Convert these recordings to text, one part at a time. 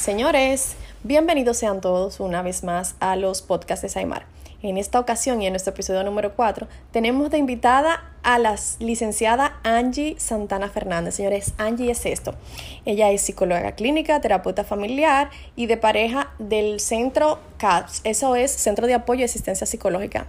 Señores, bienvenidos sean todos una vez más a los podcasts de Saimar. En esta ocasión y en nuestro episodio número 4 tenemos de invitada a la licenciada Angie Santana Fernández. Señores, Angie es esto. Ella es psicóloga clínica, terapeuta familiar y de pareja del centro CAPS. Eso es Centro de Apoyo y Asistencia Psicológica.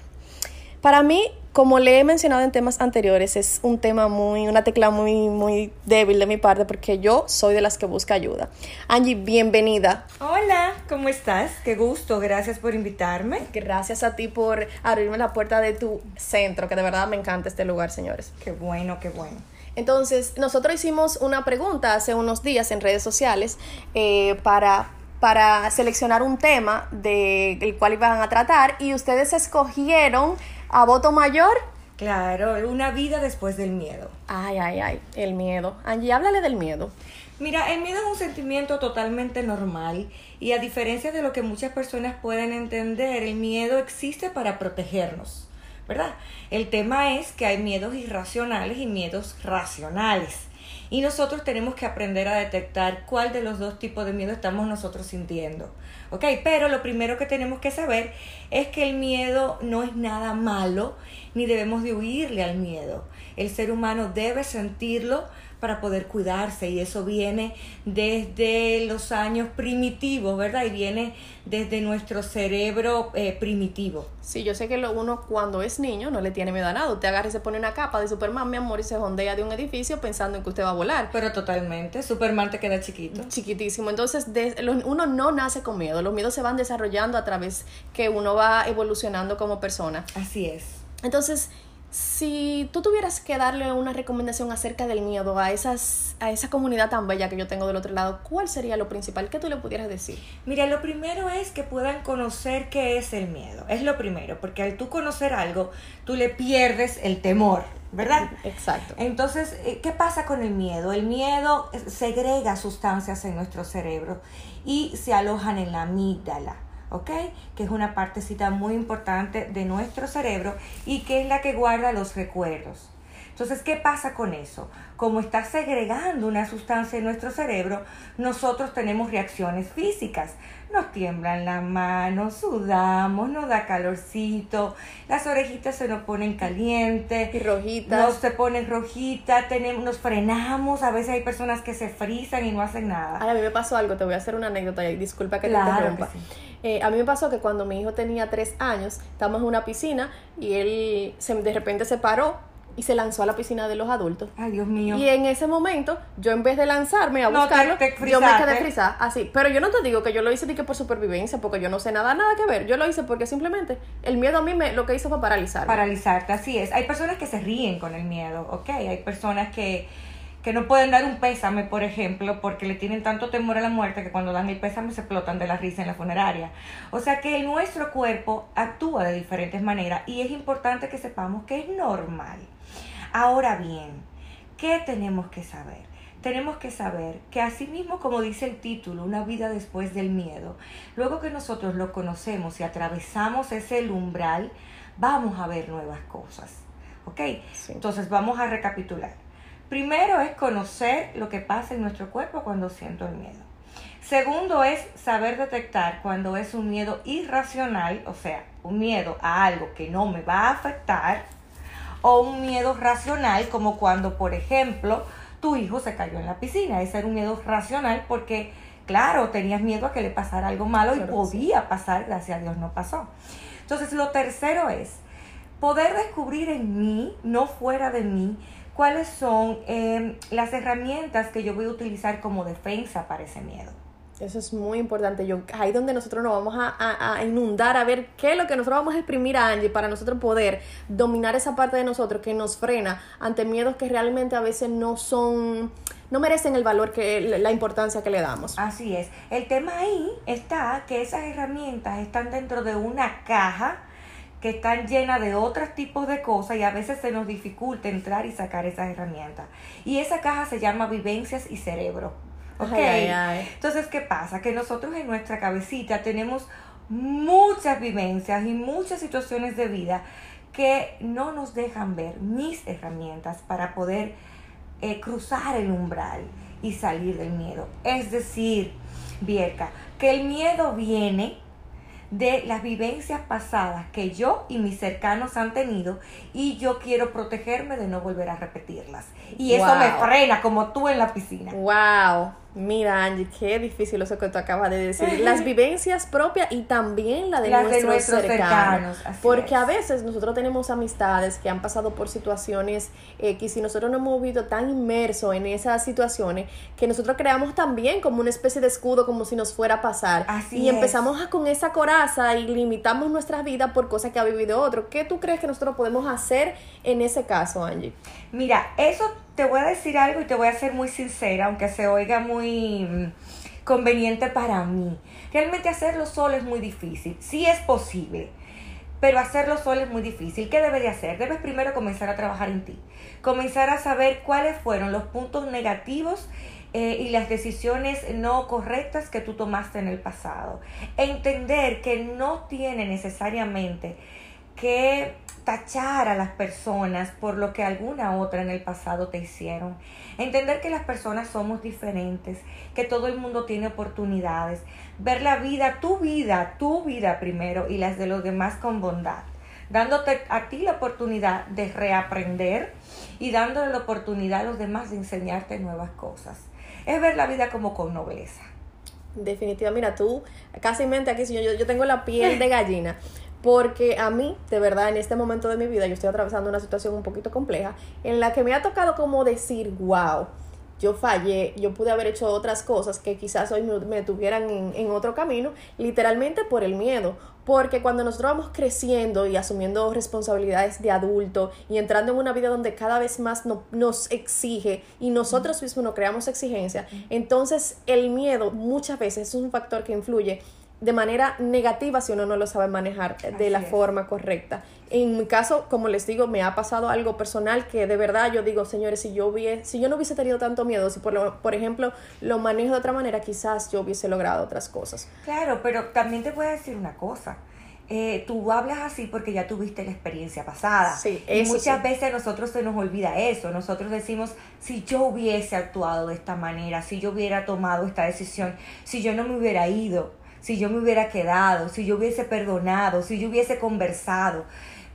Para mí, como le he mencionado en temas anteriores, es un tema muy, una tecla muy, muy débil de mi parte porque yo soy de las que busca ayuda. Angie, bienvenida. Hola, ¿cómo estás? Qué gusto, gracias por invitarme. Gracias a ti por abrirme la puerta de tu centro, que de verdad me encanta este lugar, señores. Qué bueno, qué bueno. Entonces, nosotros hicimos una pregunta hace unos días en redes sociales eh, para para seleccionar un tema del cual iban a tratar y ustedes escogieron a voto mayor. Claro, una vida después del miedo. Ay, ay, ay, el miedo. Angie, háblale del miedo. Mira, el miedo es un sentimiento totalmente normal y a diferencia de lo que muchas personas pueden entender, el miedo existe para protegernos, ¿verdad? El tema es que hay miedos irracionales y miedos racionales. Y nosotros tenemos que aprender a detectar cuál de los dos tipos de miedo estamos nosotros sintiendo. ¿Ok? Pero lo primero que tenemos que saber es que el miedo no es nada malo, ni debemos de huirle al miedo. El ser humano debe sentirlo para poder cuidarse y eso viene desde los años primitivos, ¿verdad? Y viene desde nuestro cerebro eh, primitivo. Sí, yo sé que lo uno cuando es niño no le tiene miedo a nada. Usted agarra y se pone una capa de Superman, mi amor, y se jondea de un edificio pensando en que usted va a volar. Pero totalmente, Superman te queda chiquito. Chiquitísimo. Entonces, uno no nace con miedo, los miedos se van desarrollando a través que uno va evolucionando como persona. Así es. Entonces, si tú tuvieras que darle una recomendación acerca del miedo a, esas, a esa comunidad tan bella que yo tengo del otro lado, ¿cuál sería lo principal que tú le pudieras decir? Mira, lo primero es que puedan conocer qué es el miedo. Es lo primero, porque al tú conocer algo, tú le pierdes el temor, ¿verdad? Exacto. Entonces, eh, ¿qué pasa con el miedo? El miedo segrega sustancias en nuestro cerebro y se alojan en la amígdala. ¿Ok? Que es una partecita muy importante de nuestro cerebro y que es la que guarda los recuerdos. Entonces, ¿qué pasa con eso? Como está segregando una sustancia en nuestro cerebro, nosotros tenemos reacciones físicas. Nos tiemblan las manos, sudamos, nos da calorcito, las orejitas se nos ponen calientes. Y rojitas. Nos se ponen rojitas, tenemos, nos frenamos. A veces hay personas que se frizan y no hacen nada. a mí me pasó algo, te voy a hacer una anécdota y disculpa que te interrumpa. Eh, a mí me pasó que cuando mi hijo tenía tres años, estábamos en una piscina y él se, de repente se paró y se lanzó a la piscina de los adultos. Ay, Dios mío. Y en ese momento, yo en vez de lanzarme a buscarlo, yo me quedé frisada, así. Pero yo no te digo que yo lo hice ni que por supervivencia, porque yo no sé nada, nada que ver. Yo lo hice porque simplemente el miedo a mí me, lo que hizo fue paralizar. Paralizarte, así es. Hay personas que se ríen con el miedo, ¿ok? Hay personas que que no pueden dar un pésame, por ejemplo, porque le tienen tanto temor a la muerte que cuando dan el pésame se explotan de la risa en la funeraria. O sea que nuestro cuerpo actúa de diferentes maneras y es importante que sepamos que es normal. Ahora bien, ¿qué tenemos que saber? Tenemos que saber que así mismo como dice el título, una vida después del miedo, luego que nosotros lo conocemos y atravesamos ese umbral, vamos a ver nuevas cosas. ¿Ok? Entonces vamos a recapitular. Primero es conocer lo que pasa en nuestro cuerpo cuando siento el miedo. Segundo es saber detectar cuando es un miedo irracional, o sea, un miedo a algo que no me va a afectar, o un miedo racional, como cuando, por ejemplo, tu hijo se cayó en la piscina. Ese era un miedo racional porque, claro, tenías miedo a que le pasara algo malo y podía pasar, gracias a Dios no pasó. Entonces, lo tercero es poder descubrir en mí, no fuera de mí, cuáles son em, las herramientas que yo voy a utilizar como defensa para ese miedo. Eso es muy importante. Yo, ahí donde nosotros nos vamos a, inundar a ver qué es lo que nosotros vamos a exprimir a Angie para nosotros poder dominar esa parte de nosotros que nos frena ante miedos que realmente a veces no son, no merecen el valor que, la importancia que le damos. Así es. El tema ahí está que esas herramientas están dentro de una caja que están llenas de otros tipos de cosas y a veces se nos dificulta entrar y sacar esas herramientas. Y esa caja se llama vivencias y cerebro. ¿Ok? Entonces, ¿qué pasa? Que nosotros en nuestra cabecita tenemos muchas vivencias y muchas situaciones de vida que no nos dejan ver mis herramientas para poder eh, cruzar el umbral y salir del miedo. Es decir, Bierka, que el miedo viene de las vivencias pasadas que yo y mis cercanos han tenido y yo quiero protegerme de no volver a repetirlas. Y eso me frena como tú en la piscina. Wow. Mira, Angie, qué difícil eso que tú acabas de decir. Las vivencias propias y también la de, nuestros, cercanos. porque a veces nosotros tenemos amistades que han pasado por situaciones X y nosotros nos hemos visto tan inmersos en esas situaciones que nosotros creamos también como una especie de escudo como si nos fuera a pasar. y empezamos con esa coraza y limitamos nuestras vidas por cosas que ha vivido otro. ¿Qué tú crees que nosotros podemos hacer en ese caso, Angie? Mira, eso te voy a decir algo y te voy a ser muy sincera, aunque se oiga muy mm, conveniente para mí. Realmente hacerlo solo es muy difícil. Sí es posible, pero hacerlo solo es muy difícil. ¿Qué debes de hacer? Debes primero comenzar a trabajar en ti. Comenzar a saber cuáles fueron los puntos negativos eh, y las decisiones no correctas que tú tomaste en el pasado. Entender que no tiene necesariamente que tachar a las personas por lo que alguna otra en el pasado te hicieron. Entender que las personas somos diferentes, que todo el mundo tiene oportunidades. Ver la vida, tu vida, tu vida primero y las de los demás con bondad. Dándote a ti la oportunidad de reaprender y dándole la oportunidad a los demás de enseñarte nuevas cosas. Es ver la vida como con nobleza. Definitivamente, mira, tú casi mente aquí, yo, yo tengo la piel de gallina, porque a mí, de verdad, en este momento de mi vida, yo estoy atravesando una situación un poquito compleja en la que me ha tocado como decir, wow, yo fallé, yo pude haber hecho otras cosas que quizás hoy me, tuvieran en, otro camino, literalmente por el miedo. Porque cuando nosotros vamos creciendo y asumiendo responsabilidades de adulto y entrando en una vida donde cada vez más nos exige y nosotros mismos nos creamos exigencia, entonces el miedo muchas veces es un factor que influye de manera negativa si uno no lo sabe manejar de la forma correcta. En mi caso, como les digo, me ha pasado algo personal que de verdad yo digo, señores, si yo hubiese, si yo no hubiese tenido tanto miedo, si por, por ejemplo lo manejo de otra manera, quizás yo hubiese logrado otras cosas. Claro, pero también te voy a decir una cosa. Eh, tú hablas así porque ya tuviste la experiencia pasada. Sí, y muchas veces a nosotros se nos olvida eso. Nosotros decimos, si yo hubiese actuado de esta manera, si yo hubiera tomado esta decisión, si yo no me hubiera ido, si yo me hubiera quedado, si yo hubiese perdonado, si yo hubiese conversado.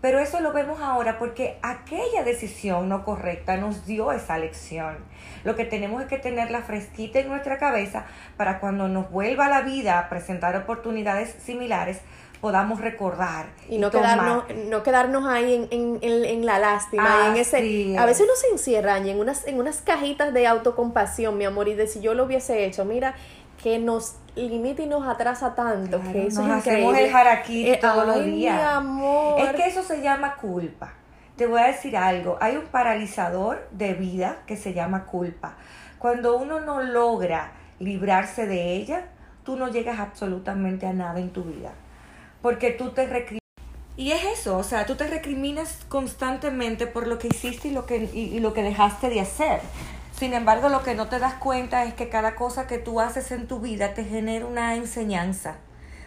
Pero eso lo vemos ahora porque aquella decisión no correcta nos dio esa lección. Lo que tenemos es que tenerla fresquita en nuestra cabeza para cuando nos vuelva la vida a presentar oportunidades similares, podamos recordar. Y no, quedarnos, no quedarnos ahí en, en, en, la lástima. en ese, a veces uno se encierra en unas, en unas cajitas de autocompasión, mi amor, y de si yo lo hubiese hecho, mira, que nos limita y nos atrasa tanto que eso nos hacemos el jaraquí eh, todos los días. amor. Es que eso se llama culpa. Te voy a decir algo, hay un paralizador de vida que se llama culpa. Cuando uno no logra librarse de ella, tú no llegas absolutamente a nada en tu vida. Porque tú te recriminas. Y es eso, o sea, tú te recriminas constantemente por lo que hiciste y lo que, y lo que dejaste de hacer. Sin embargo, lo que no te das cuenta es que cada cosa que tú haces en tu vida te genera una enseñanza.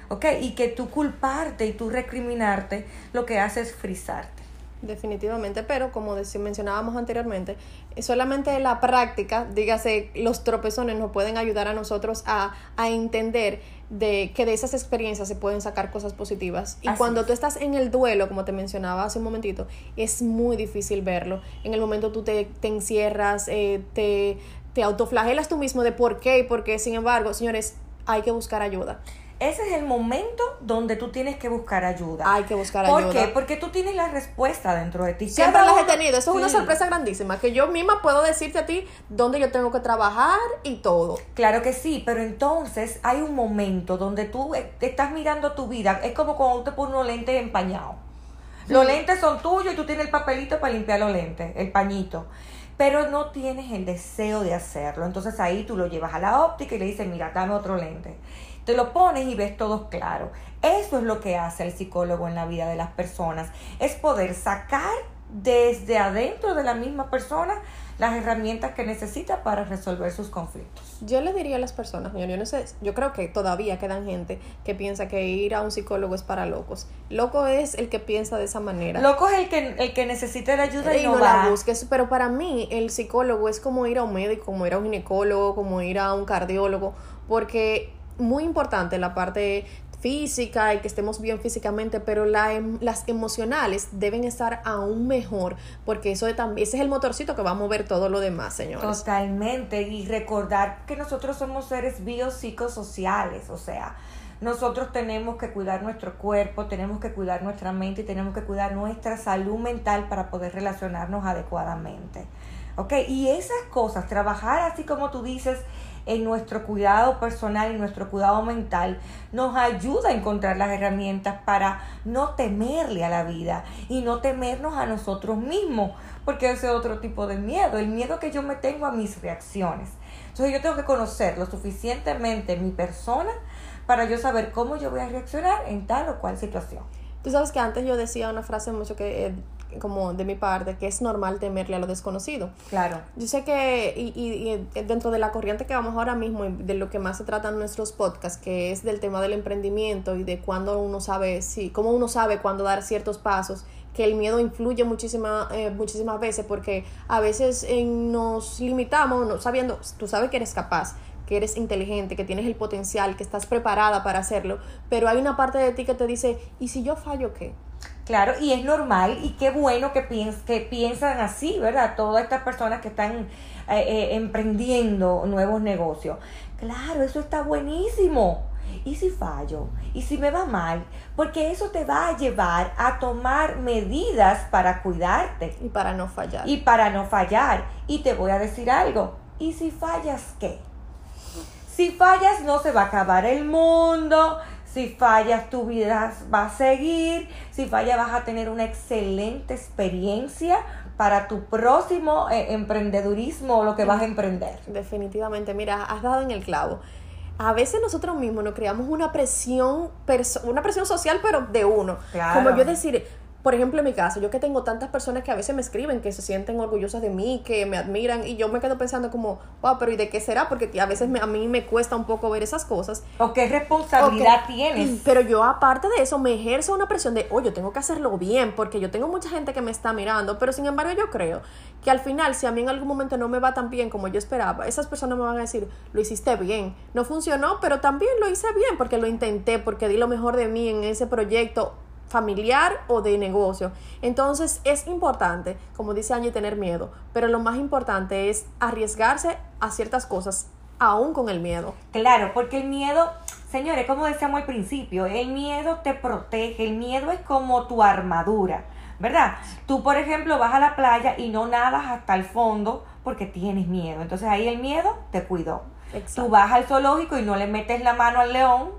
¿Ok? Y que tú culparte y tú recriminarte lo que hace es frizarte. Definitivamente, pero como mencionábamos anteriormente, solamente la práctica, dígase, los tropezones nos pueden ayudar a nosotros a, a entender de que de esas experiencias se pueden sacar cosas positivas. Y cuando tú estás en el duelo, como te mencionaba hace un momentito, es muy difícil verlo. En el momento tú te, te encierras, eh, te, te autoflagelas tú mismo de por qué y por qué. Sin embargo, señores, hay que buscar ayuda ese es el momento donde tú tienes que buscar ayuda. Hay que buscar ayuda. ¿Por qué? Porque tú tienes la respuesta dentro de ti. Siempre las he tenido. Eso es una sorpresa grandísima. Que yo misma puedo decirte a ti dónde yo tengo que trabajar y todo. Claro que sí, pero entonces hay un momento donde tú eh, estás mirando tu vida. Es como cuando te pones unos lentes empañados. Los lentes son tuyos y tú tienes el papelito para limpiar los lentes, el pañito pero no tienes el deseo de hacerlo. Entonces ahí tú lo llevas a la óptica y le dices, mira, dame otro lente. Te lo pones y ves todo claro. Eso es lo que hace el psicólogo en la vida de las personas. Es poder sacar desde adentro de la misma persona las herramientas que necesita para resolver sus conflictos. Yo le diría a las personas, yo, no sé, yo creo que todavía quedan gente que piensa que ir a un psicólogo es para locos. Loco es el que piensa de esa manera. Loco es el que, el que necesita la ayuda y, no, la busques. Pero para mí el psicólogo es como ir a un médico, como ir a un ginecólogo, como ir a un cardiólogo, porque muy importante la parte física y que estemos bien físicamente, pero la, em, las emocionales deben estar aún mejor, porque eso de ese es el motorcito que va a mover todo lo demás, señores. Totalmente, y recordar que nosotros somos seres biopsicosociales, o sea, nosotros tenemos que cuidar nuestro cuerpo, tenemos que cuidar nuestra mente y tenemos que cuidar nuestra salud mental para poder relacionarnos adecuadamente. ¿Ok? Y esas cosas, trabajar así como tú dices, en nuestro cuidado personal y nuestro cuidado mental nos ayuda a encontrar las herramientas para no temerle a la vida y no temernos a nosotros mismos, porque ese es otro tipo de miedo, el miedo que yo me tengo a mis reacciones. Entonces yo tengo que conocer lo suficientemente mi persona para yo saber cómo yo voy a reaccionar en tal o cual situación. Tú sabes que antes yo decía una frase mucho que eh, como de mi parte, que es normal temerle a lo desconocido. Claro. Yo sé que, y, y, y, dentro de la corriente que vamos ahora mismo, de lo que más se tratan nuestros podcasts, que es del tema del emprendimiento y de cuándo uno sabe, sí, cómo uno sabe cuándo dar ciertos pasos, que el miedo influye muchísima, eh, muchísimas veces, porque a veces nos limitamos, no, sabiendo, tú sabes que eres capaz, que eres inteligente, que tienes el potencial, que estás preparada para hacerlo, pero hay una parte de ti que te dice, ¿y si yo fallo qué? Claro, y es normal y qué bueno que, que piensan así, ¿verdad? Todas estas personas que están eh, eh, emprendiendo nuevos negocios. Claro, eso está buenísimo. ¿Y si fallo? ¿Y si me va mal? Porque eso te va a llevar a tomar medidas para cuidarte. Y para no fallar. Y para no fallar. Y te voy a decir algo. ¿Y si fallas qué? Si fallas no se va a acabar el mundo, si fallas, tu vida va a seguir. Si fallas, vas a tener una excelente experiencia para tu próximo eh, emprendedurismo o lo que vas a emprender. Definitivamente, mira, has dado en el clavo. A veces nosotros mismos nos creamos una presión, una presión social, pero de uno. Como yo decir, por ejemplo, en mi caso, yo que tengo tantas personas que a veces me escriben, que se sienten orgullosas de mí, que me admiran, y yo me quedo pensando como, wow, pero ¿y de qué será? Porque a veces a mí me cuesta un poco ver esas cosas. ¿O qué responsabilidad tienes? Pero yo, aparte de eso, me ejerzo una presión de, oye, yo tengo que hacerlo bien, porque yo tengo mucha gente que me está mirando, pero sin embargo yo creo que al final, si a mí en algún momento no me va tan bien como yo esperaba, esas personas me van a decir, lo hiciste bien, no funcionó, pero también lo hice bien, porque lo intenté, porque di lo mejor de mí en ese proyecto familiar o de negocio. Entonces es importante, como dice Angie, tener miedo, pero lo más importante es arriesgarse a ciertas cosas, aún con el miedo. Claro, porque el miedo, señores, como decíamos al principio, el miedo te protege, el miedo es como tu armadura, ¿verdad? Tú, por ejemplo, vas a la playa y no nadas hasta el fondo porque tienes miedo. Entonces ahí el miedo te cuidó. Tú vas al zoológico y no le metes la mano al león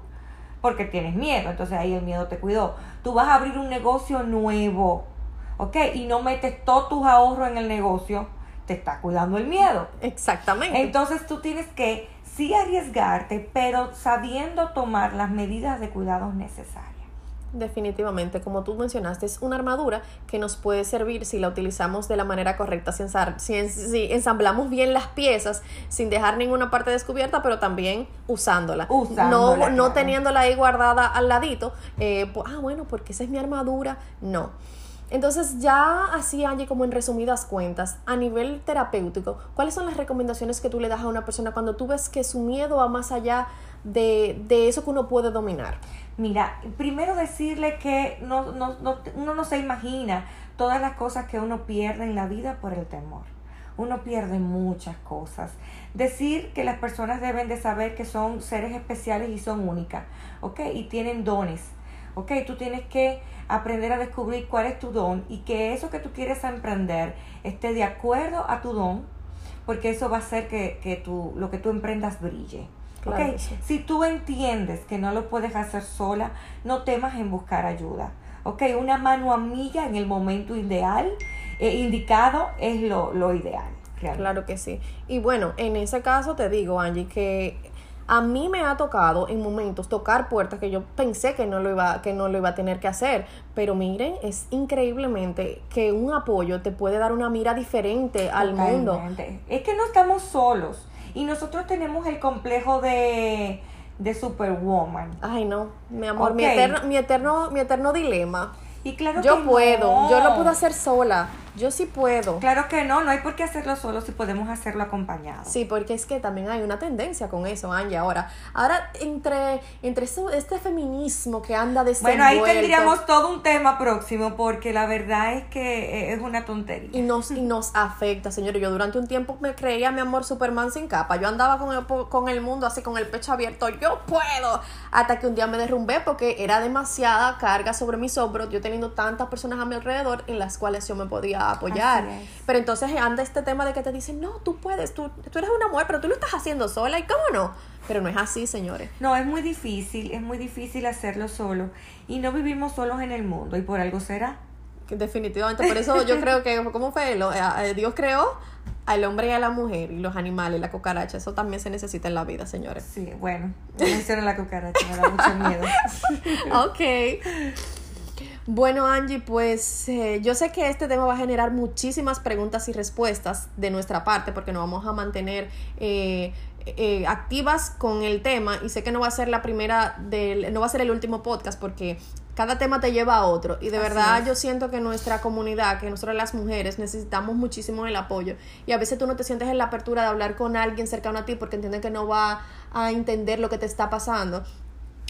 porque tienes miedo. Entonces ahí el miedo te cuidó. Tú vas a abrir un negocio nuevo, ¿ok? Y no metes todos tus ahorros en el negocio, te está cuidando el miedo. Exactamente. Entonces tú tienes que sí arriesgarte, pero sabiendo tomar las medidas de cuidados necesarias. Definitivamente, como tú mencionaste, es una armadura que nos puede servir si la utilizamos de la manera correcta, si, si, ensamblamos bien las piezas sin dejar ninguna parte descubierta, pero también usándola. no, no teniéndola ahí guardada al ladito, eh, pues, ah, bueno, porque esa es mi armadura. No. Entonces, ya así, Angie, como en resumidas cuentas, a nivel terapéutico, ¿cuáles son las recomendaciones que tú le das a una persona cuando tú ves que su miedo va más allá de, de eso que uno puede dominar? Mira, primero decirle que no, no, no, uno no se imagina todas las cosas que uno pierde en la vida por el temor. Uno pierde muchas cosas. Decir que las personas deben de saber que son seres especiales y son únicas, ¿ok? Y tienen dones, ¿ok? Tú tienes que aprender a descubrir cuál es tu don y que eso que tú quieres emprender esté de acuerdo a tu don, porque eso va a hacer que, que tú, lo que tú emprendas brille. Okay. Si tú entiendes que no lo puedes hacer sola, no temas en buscar ayuda. Ok, una mano amiga en el momento ideal, eh, indicado, es lo, lo ideal. Claro que sí. Y bueno, en ese caso te digo, Angie, que a mí me ha tocado en momentos tocar puertas que yo pensé que no lo iba, que no lo iba a tener que hacer. Pero miren, es increíblemente que un apoyo te puede dar una mira diferente al mundo. Es que no estamos solos. Y nosotros tenemos el complejo de, de Superwoman. Ay, no, mi amor, mi, eterno, mi, eterno, mi eterno dilema. Y claro yo puedo, yo lo puedo hacer sola. Yo sí puedo. Claro que no, no hay por qué hacerlo solo si podemos hacerlo acompañado. Sí, porque es que también hay una tendencia con eso, Angie. Ahora, ahora entre, entre eso, este feminismo que anda de Bueno, ahí tendríamos todo un tema próximo, porque la verdad es que es una tontería. Y nos, y nos afecta, señores. Yo durante un tiempo me creía mi amor Superman sin capa. Yo andaba con el, con el mundo así, con el pecho abierto. Yo puedo. Hasta que un día me derrumbé porque era demasiada carga sobre mis hombros. Yo teniendo tantas personas a mi alrededor en las cuales yo me podía apoyar. Pero entonces anda este tema de que te dicen, no, tú puedes, tú, tú eres una mujer, pero tú lo estás haciendo sola. ¿Y cómo no? Pero no es así, señores. No, es muy difícil, es muy difícil hacerlo solo. Y no vivimos solos en el mundo, y por algo será. Definitivamente, por eso yo creo que, ¿cómo fue? Lo, eh, eh, Dios creó al hombre y a la mujer, y los animales, la cucaracha, eso también se necesita en la vida, señores. Sí, bueno, no menciono la cucaracha, me da mucho miedo. ok. Bueno, Angie, pues eh, yo sé que este tema va a generar muchísimas preguntas y respuestas de nuestra parte, porque nos vamos a mantener eh, eh, activas con el tema y sé que no va a ser la primera del, no va a ser el último podcast porque cada tema te lleva a otro. Y de verdad yo siento que nuestra comunidad, que nosotros las mujeres necesitamos muchísimo el apoyo. Y a veces tú no te sientes en la apertura de hablar con alguien cercano a ti porque entienden que no va a entender lo que te está pasando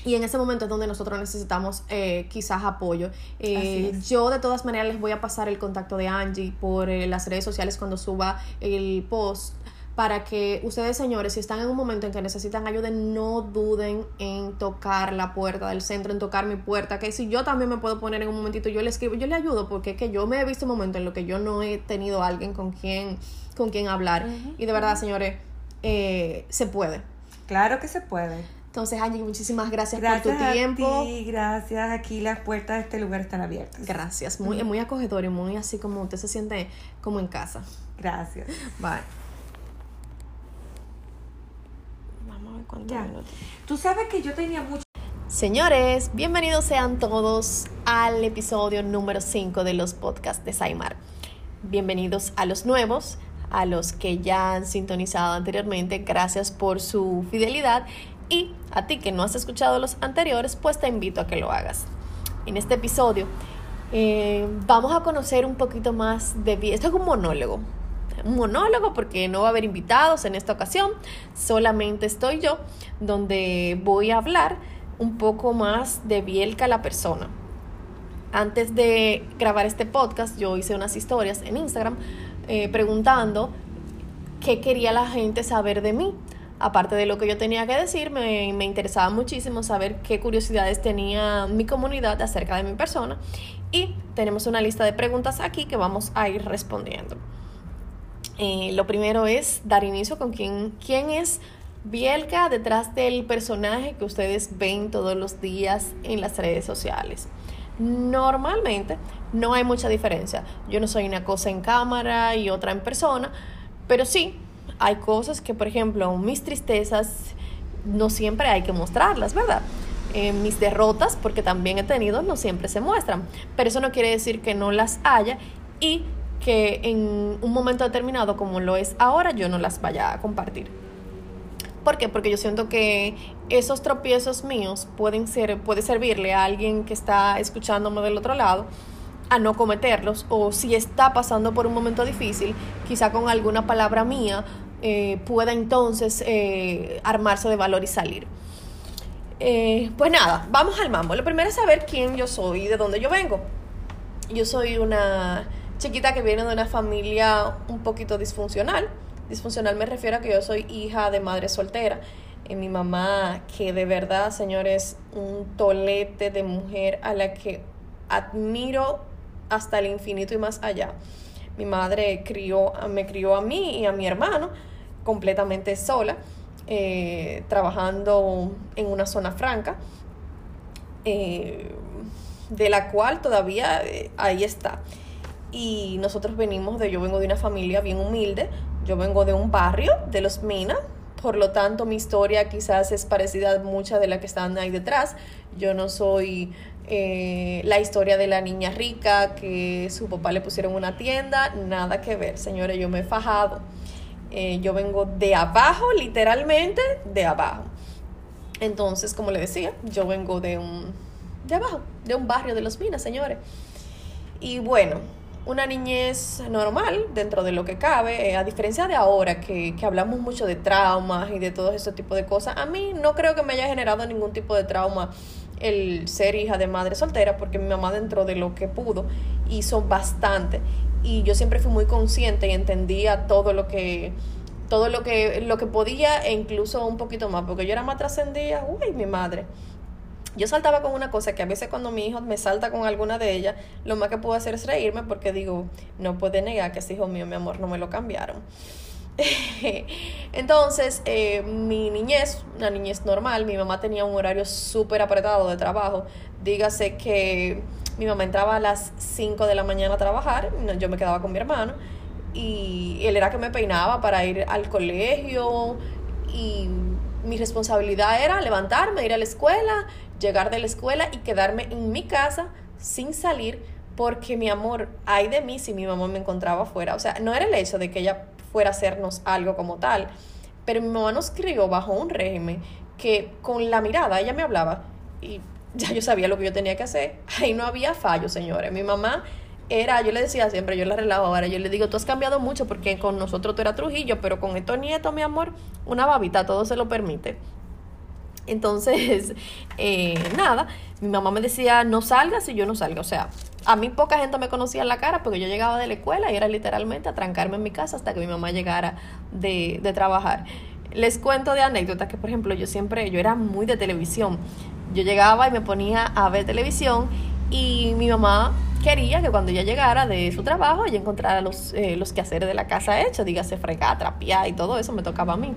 y en ese momento es donde nosotros necesitamos eh, quizás apoyo. Eh, yo de todas maneras les voy a pasar el contacto de Angie por eh, las redes sociales cuando suba el post para que ustedes señores, si están en un momento en que necesitan ayuda, no duden en tocar la puerta del centro, en tocar mi puerta, que si yo también me puedo poner en un momentito, yo le escribo, yo le ayudo, porque es que yo me he visto un momento en lo que yo no he tenido alguien con quien, con quien hablar. Y de verdad, señores, se puede. Claro que se puede. Entonces, Angie, muchísimas gracias, por tu tiempo. Sí, gracias. Aquí las puertas de este lugar están abiertas. Gracias. Muy, muy acogedor y muy así como usted se siente como en casa. Gracias. Bye. Vamos a ver cuánto Tú sabes que yo tenía mucho. Señores, bienvenidos sean todos al episodio número 5 de los podcasts de Saimar. Bienvenidos a los nuevos, a los que ya han sintonizado anteriormente. Gracias por su fidelidad y a ti que no has escuchado los anteriores, pues te invito a que lo hagas. En este episodio eh, vamos a conocer un poquito más de... Esto es un monólogo. Un monólogo porque no va a haber invitados en esta ocasión. Solamente estoy yo donde voy a hablar un poco más de Bielka la persona. Antes de grabar este podcast yo hice unas historias en Instagram eh, preguntando qué quería la gente saber de mí aparte de lo que yo tenía que decir, me, interesaba muchísimo saber qué curiosidades tenía mi comunidad acerca de mi persona y tenemos una lista de preguntas aquí que vamos a ir respondiendo. Eh, lo primero es dar inicio con quién, quién es Bielka detrás del personaje que ustedes ven todos los días en las redes sociales. Normalmente no hay mucha diferencia. Yo no soy una cosa en cámara y otra en persona, pero sí hay cosas que, por ejemplo, mis tristezas no siempre hay que mostrarlas, ¿verdad? Eh, mis derrotas, porque también he tenido, no siempre se muestran. Pero eso no quiere decir que no las haya y que en un momento determinado, como lo es ahora, yo no las vaya a compartir. ¿Por qué? Porque yo siento que esos tropiezos míos pueden ser, puede servirle a alguien que está escuchándome del otro lado a no cometerlos o si está pasando por un momento difícil, quizá con alguna palabra mía eh, pueda entonces eh, armarse de valor y salir. Eh, pues nada, vamos al mambo. Lo primero es saber quién yo soy y de dónde yo vengo. Yo soy una chiquita que viene de una familia un poquito disfuncional. Disfuncional me refiero a que yo soy hija de madre soltera. mi mamá, que de verdad, señores, un tolete de mujer a la que admiro hasta el infinito y más allá. Mi madre crió, me crió a mí y a mi hermano completamente sola, eh, trabajando en una zona franca, eh, de la cual todavía eh, ahí está. Y nosotros venimos de, yo vengo de una familia bien humilde, yo vengo de un barrio de los Minas, por lo tanto mi historia quizás es parecida a mucha de la que están ahí detrás. Yo no soy la historia de la niña rica que su papá le pusieron una tienda, nada que ver, señores, yo me he fajado eh, yo vengo de abajo, literalmente de abajo. Entonces, como le decía, yo vengo de un, de abajo, de un barrio de los Minas, señores. Y bueno, una niñez normal dentro de lo que cabe, eh, a diferencia de ahora que, que, hablamos mucho de traumas y de todo ese tipo de cosas, a mí no creo que me haya generado ningún tipo de trauma el ser hija de madre soltera, porque mi mamá dentro de lo que pudo hizo bastante y yo siempre fui muy consciente y entendía todo lo que todo lo que lo que podía e incluso un poquito más, porque yo era más trascendida, uy, mi madre. Yo saltaba con una cosa que a veces cuando mi hijo me salta con alguna de ellas, lo más que puedo hacer es reírme porque digo, no puede negar que ese hijo mío, mi amor, no me lo cambiaron. Entonces, eh, mi niñez, una niñez normal, mi mamá tenía un horario súper apretado de trabajo. Dígase que mi mamá entraba a las 5 de la mañana a trabajar, yo me quedaba con mi hermano y él era que me peinaba para ir al colegio y mi responsabilidad era levantarme, ir a la escuela, llegar de la escuela y quedarme en mi casa sin salir porque mi amor, ay de mí si mi mamá me encontraba afuera. O sea, no era el hecho de que ella fuera a hacernos algo como tal, pero mi mamá nos crió bajo un régimen que con la mirada ella me hablaba y ya yo sabía lo que yo tenía que hacer. Ahí no había fallo, señores. Mi mamá era, yo le decía siempre, yo la relajo ahora, yo le digo, tú has cambiado mucho porque con nosotros tú eras Trujillo, pero con estos nietos, mi amor, una babita, todo se lo permite. Entonces, eh, nada, mi mamá me decía, no salgas y yo no salga. O sea, a mí poca gente me conocía en la cara porque yo llegaba de la escuela y era literalmente a trancarme en mi casa hasta que mi mamá llegara de, de trabajar. Les cuento de anécdotas que, por ejemplo, yo siempre, yo era muy de televisión. Yo llegaba y me ponía a ver televisión y mi mamá quería que cuando ella llegara de su trabajo ella encontrara los, eh, los quehaceres de la casa hechos, dígase fregar, trapear y todo eso me tocaba a mí.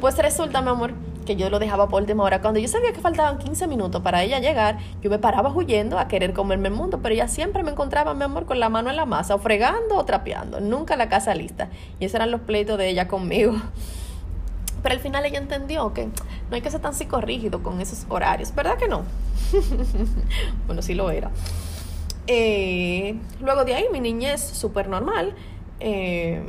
Pues resulta, mi amor, que yo lo dejaba por última hora. Cuando yo sabía que faltaban 15 minutos para ella llegar, yo me paraba huyendo a querer comerme el mundo, pero ella siempre me encontraba, mi amor, con la mano en la masa, o fregando o trapeando, nunca la casa lista. Y esos eran los pleitos de ella conmigo. Pero al final ella entendió que no hay que ser tan psicorrígido con esos horarios, ¿verdad que no? bueno, sí lo era. Eh, luego de ahí, mi niñez súper normal. Eh,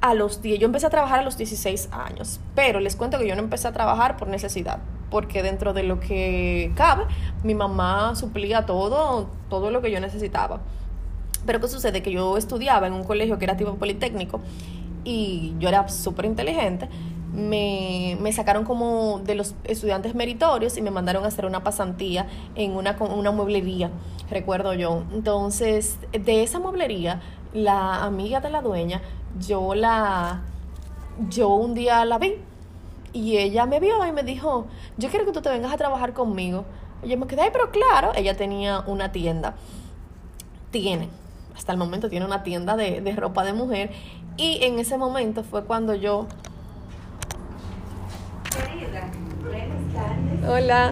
a los 10, yo empecé a trabajar a los 16 años, pero les cuento que yo no empecé a trabajar por necesidad, porque dentro de lo que cabe, mi mamá suplía todo, todo lo que yo necesitaba. Pero ¿qué sucede? Que yo estudiaba en un colegio que era tipo politécnico y yo era súper inteligente, me, me, sacaron como de los estudiantes meritorios y me mandaron a hacer una pasantía en una, una mueblería, recuerdo yo. Entonces, de esa mueblería, la amiga de la dueña, yo la, yo un día la vi y ella me vio y me dijo, yo quiero que tú te vengas a trabajar conmigo. Y yo me quedé, pero claro, ella tenía una tienda. Tiene, hasta el momento tiene una tienda de, de ropa de mujer y en ese momento fue cuando yo... Hola.